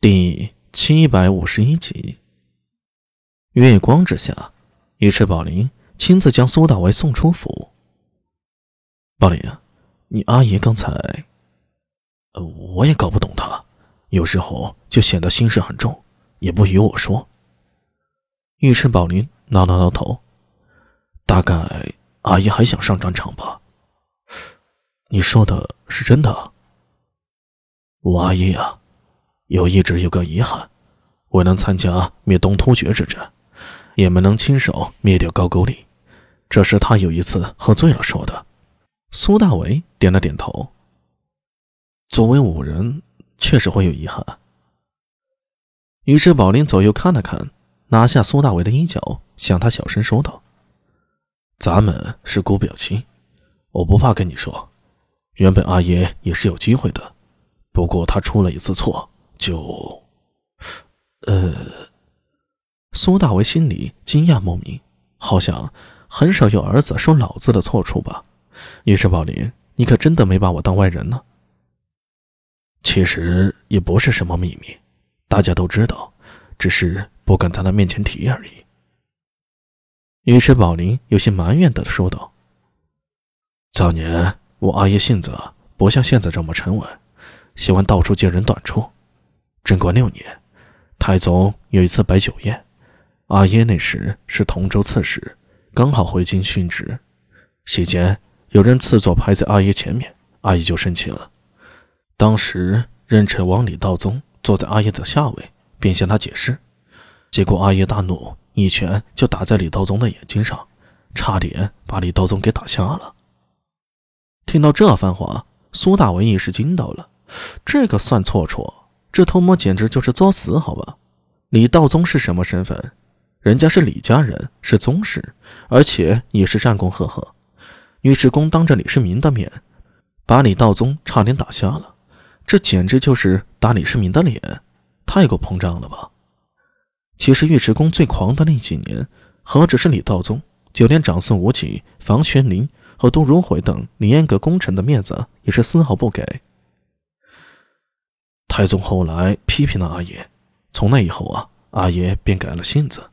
第七百五十一集，月光之下，尉迟宝林亲自将苏大为送出府。宝林，你阿姨刚才……呃，我也搞不懂他，有时候就显得心事很重，也不与我说。尉迟宝林挠了挠头，大概阿姨还想上战场吧？你说的是真的？我阿姨呀。有一直有个遗憾，未能参加灭东突厥之战，也没能亲手灭掉高句丽，这是他有一次喝醉了说的。苏大为点了点头。作为武人，确实会有遗憾。于是宝林左右看了看，拿下苏大为的衣角，向他小声说道：“咱们是姑表亲，我不怕跟你说，原本阿爷也是有机会的，不过他出了一次错。”就，呃，苏大为心里惊讶莫名，好像很少有儿子说老子的错处吧。于是宝林，你可真的没把我当外人呢？其实也不是什么秘密，大家都知道，只是不敢在他面前提而已。于是宝林有些埋怨的说道：“早年我阿爷性子不像现在这么沉稳，喜欢到处揭人短处。”贞观六年，太宗有一次摆酒宴，阿耶那时是同州刺史，刚好回京殉职。席间有人赐座排在阿耶前面，阿耶就生气了。当时任臣王李道宗坐在阿耶的下位，便向他解释，结果阿耶大怒，一拳就打在李道宗的眼睛上，差点把李道宗给打瞎了。听到这番话，苏大文一时惊到了，这个算错处。这偷摸简直就是作死，好吧？李道宗是什么身份？人家是李家人，是宗室，而且也是战功赫赫。尉迟恭当着李世民的面，把李道宗差点打瞎了，这简直就是打李世民的脸，太过膨胀了吧？其实尉迟恭最狂的那几年，何止是李道宗，就连长孙无忌、房玄龄和杜如晦等李彦阁功臣的面子，也是丝毫不给。太宗后来批评了阿爷，从那以后啊，阿爷便改了性子。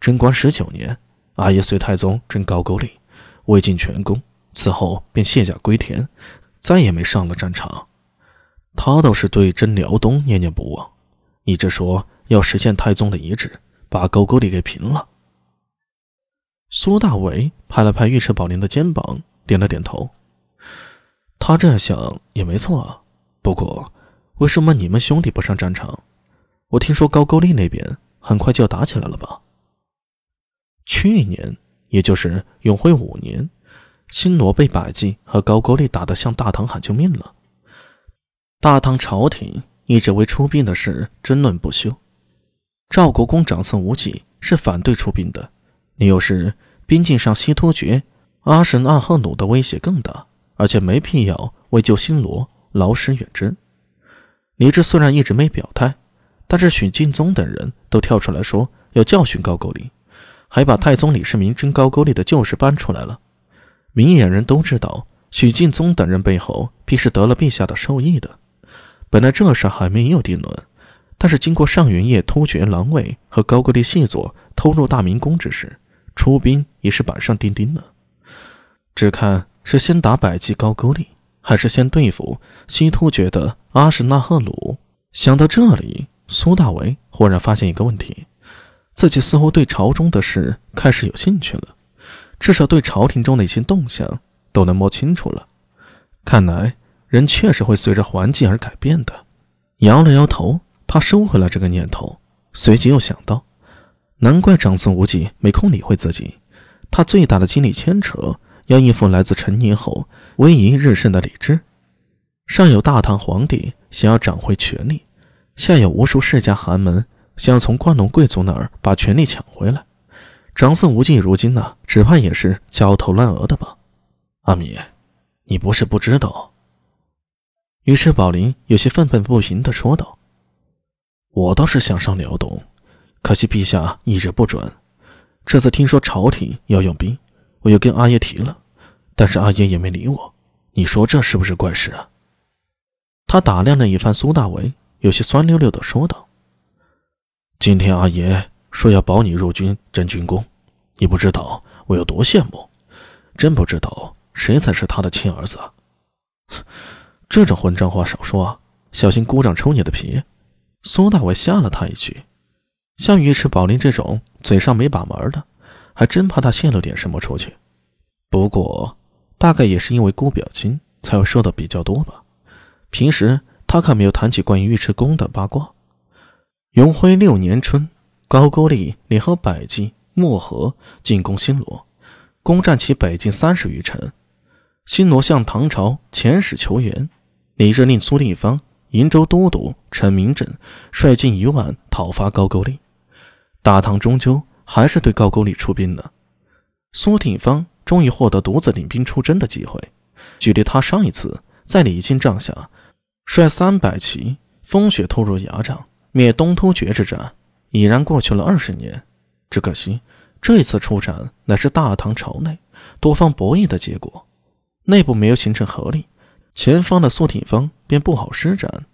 贞观十九年，阿爷随太宗征高句丽，未尽全功，此后便卸甲归田，再也没上了战场。他倒是对征辽东念念不忘，一直说要实现太宗的遗旨，把高句丽给平了。苏大伟拍了拍尉迟宝林的肩膀，点了点头。他这样想也没错啊，不过。为什么你们兄弟不上战场？我听说高句丽那边很快就要打起来了吧？去年，也就是永徽五年，新罗被百济和高句丽打得向大唐喊救命了。大唐朝廷一直为出兵的事争论不休。赵国公长孙无忌是反对出兵的，理由是边境上西突厥阿什纳赫努的威胁更大，而且没必要为救新罗劳师远征。李治虽然一直没表态，但是许敬宗等人都跳出来说要教训高句丽，还把太宗李世民征高句丽的旧事搬出来了。明眼人都知道，许敬宗等人背后必是得了陛下的授意的。本来这事还没有定论，但是经过上元夜突厥狼卫和高句丽细作偷入大明宫之事，出兵也是板上钉钉的。只看是先打百济高句丽。还是先对付西突厥的阿什纳赫鲁。想到这里，苏大为忽然发现一个问题：自己似乎对朝中的事开始有兴趣了，至少对朝廷中的一些动向都能摸清楚了。看来人确实会随着环境而改变的。摇了摇头，他收回了这个念头，随即又想到：难怪长孙无忌没空理会自己，他最大的精力牵扯。要应付来自成年后威仪日盛的李治，上有大唐皇帝想要掌回权力，下有无数世家寒门想要从关陇贵族那儿把权力抢回来。长孙无忌如今呢，只怕也是焦头烂额的吧？阿米，你不是不知道。于是宝林有些愤愤不平地说道：“我倒是想上辽东，可惜陛下一直不准。这次听说朝廷要用兵。”我又跟阿爷提了，但是阿爷也没理我。你说这是不是怪事啊？他打量了一番苏大为，有些酸溜溜的说道：“今天阿爷说要保你入军真军功，你不知道我有多羡慕，真不知道谁才是他的亲儿子。这种混账话少说，小心姑丈抽你的皮。”苏大伟吓了他一句，像尉迟宝林这种嘴上没把门的，还真怕他泄露点什么出去。不过，大概也是因为姑表亲才会说的比较多吧。平时他可没有谈起关于尉迟恭的八卦。永徽六年春，高句丽联合百济、漠河进攻新罗，攻占其北境三十余城。新罗向唐朝遣使求援，李任令苏定方、瀛州都督陈明正率军一万讨伐高句丽。大唐终究还是对高句丽出兵了。苏定方。终于获得独自领兵出征的机会。距离他上一次在李靖帐下率三百骑风雪突入牙帐灭东突厥之战，已然过去了二十年。只可惜这一次出战乃是大唐朝内多方博弈的结果，内部没有形成合力，前方的苏挺方便不好施展。